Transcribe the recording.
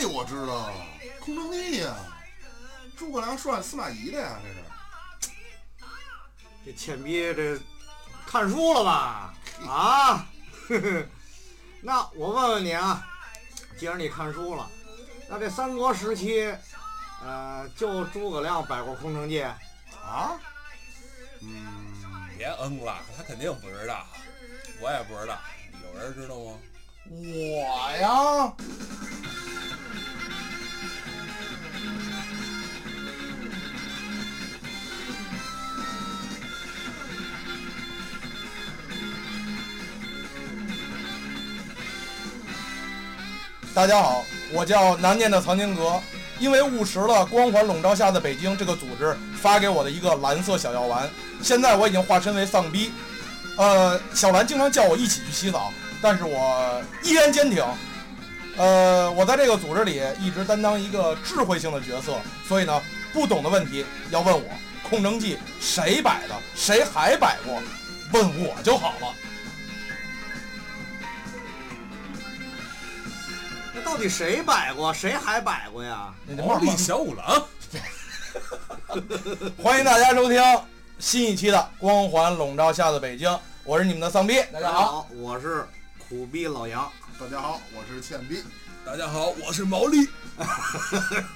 这我知道，空城计呀，诸葛亮涮司马懿的呀，这是。这欠逼这看书了吧？啊，那我问问你啊，既然你看书了，那这三国时期，呃，就诸葛亮摆过空城计啊？嗯，别嗯了，他肯定不知道，我也不知道，有人知道吗？我呀。大家好，我叫难念的藏经阁，因为误食了光环笼罩下的北京这个组织发给我的一个蓝色小药丸，现在我已经化身为丧逼。呃，小兰经常叫我一起去洗澡，但是我依然坚挺。呃，我在这个组织里一直担当一个智慧性的角色，所以呢，不懂的问题要问我。空城计谁摆的？谁还摆过？问我就好了。到底谁摆过？谁还摆过呀？毛利小五郎。欢迎大家收听新一期的《光环笼罩下的北京》，我是你们的丧逼。大家好，我是苦逼老杨。大家好，我是倩逼。大家好，我是毛利。